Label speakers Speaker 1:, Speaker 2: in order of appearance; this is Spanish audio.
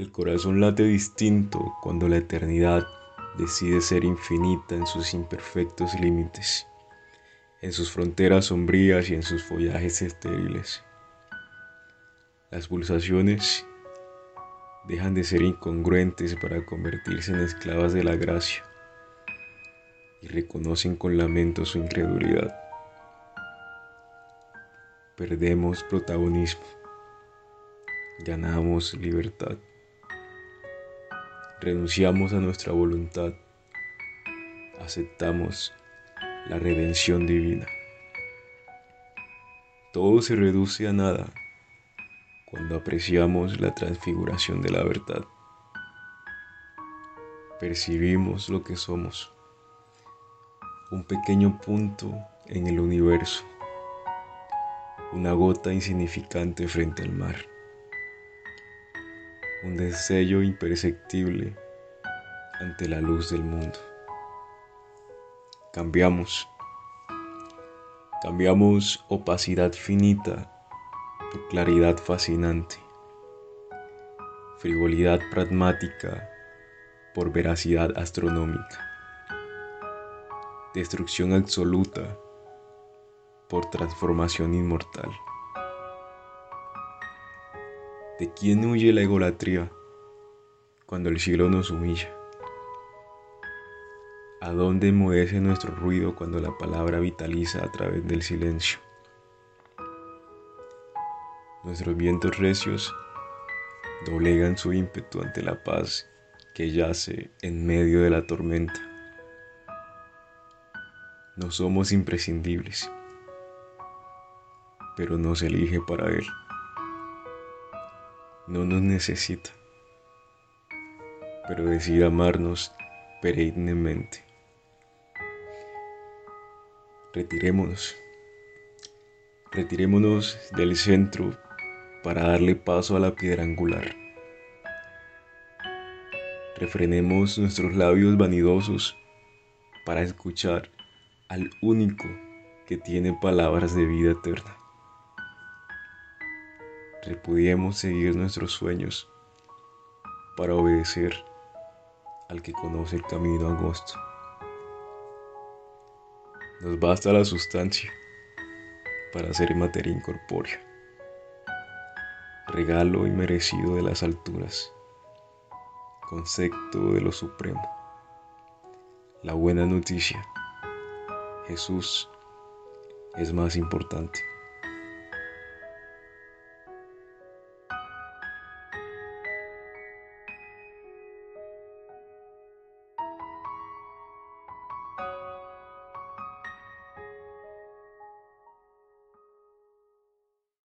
Speaker 1: El corazón late distinto cuando la eternidad decide ser infinita en sus imperfectos límites, en sus fronteras sombrías y en sus follajes estériles. Las pulsaciones dejan de ser incongruentes para convertirse en esclavas de la gracia y reconocen con lamento su incredulidad. Perdemos protagonismo, ganamos libertad renunciamos a nuestra voluntad, aceptamos la redención divina. Todo se reduce a nada cuando apreciamos la transfiguración de la verdad. Percibimos lo que somos, un pequeño punto en el universo, una gota insignificante frente al mar un destello imperceptible ante la luz del mundo. Cambiamos. Cambiamos opacidad finita por claridad fascinante, frivolidad pragmática por veracidad astronómica, destrucción absoluta por transformación inmortal. ¿De quién huye la egolatría cuando el cielo nos humilla? ¿A dónde enmudece nuestro ruido cuando la palabra vitaliza a través del silencio? Nuestros vientos recios doblegan su ímpetu ante la paz que yace en medio de la tormenta. No somos imprescindibles, pero nos elige para Él no nos necesita, pero decide amarnos perennemente. Retirémonos, retirémonos del centro para darle paso a la piedra angular. Refrenemos nuestros labios vanidosos para escuchar al único que tiene palabras de vida eterna repudiemos seguir nuestros sueños para obedecer al que conoce el camino angosto. Nos basta la sustancia para ser materia incorpórea, regalo y merecido de las alturas, concepto de lo supremo. La buena noticia, Jesús es más importante.